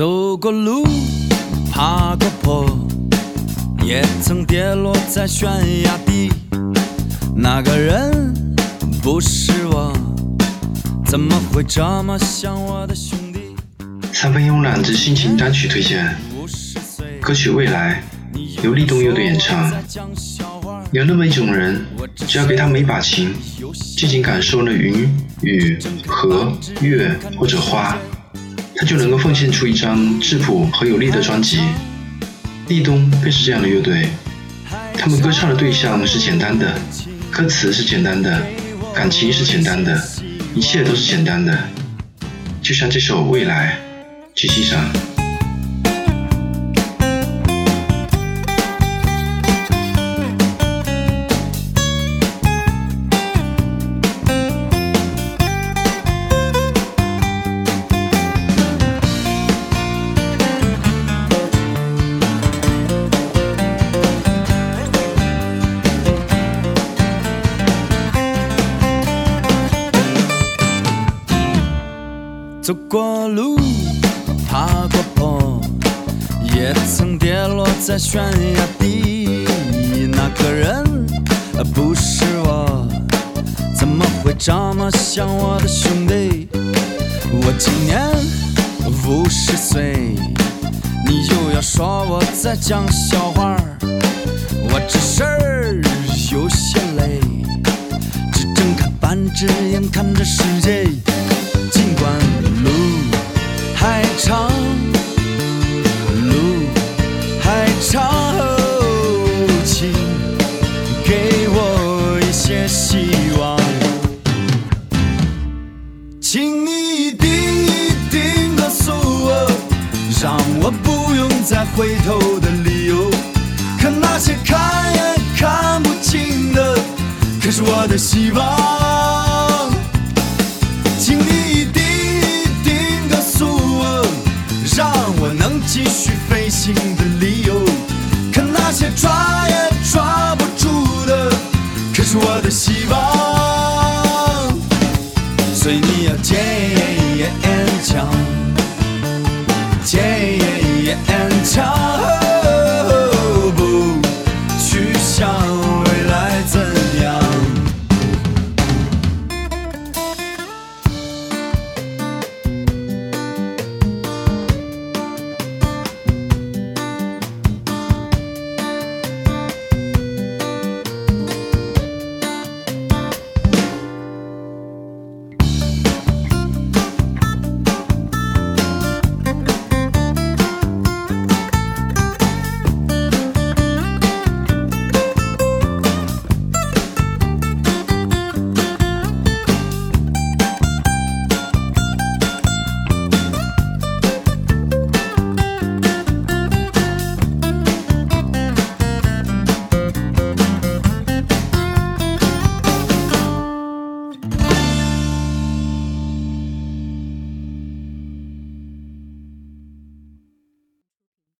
走过路，爬过坡，也曾跌落在悬崖底。那个人不是我，怎么会这么像我的兄弟？三分慵懒之心情单曲推荐，歌曲《未来》由立冬佑的演唱。有那么一种人，只要给他们一把琴，静静感受那云、雨、河、月或者花，他就能够奉献出一张质朴和有力的专辑。立冬便是这样的乐队，他们歌唱的对象是简单的，歌词是简单的，感情是简单的，一切都是简单的，就像这首《未来》，去欣赏。走过路，爬过坡，也曾跌落在悬崖底。那个人不是我，怎么会这么像我的兄弟？我今年五十岁，你又要说我在讲笑话我这事儿有些累，只睁开半只眼看着世界。请你一定一定告诉我，让我不用再回头的理由。可那些看也看不清的，可是我的希望。请你一定一定告诉我，让我能继续飞行的理由。可那些抓也抓不住的，可是我的希望。所以你要坚强，坚强。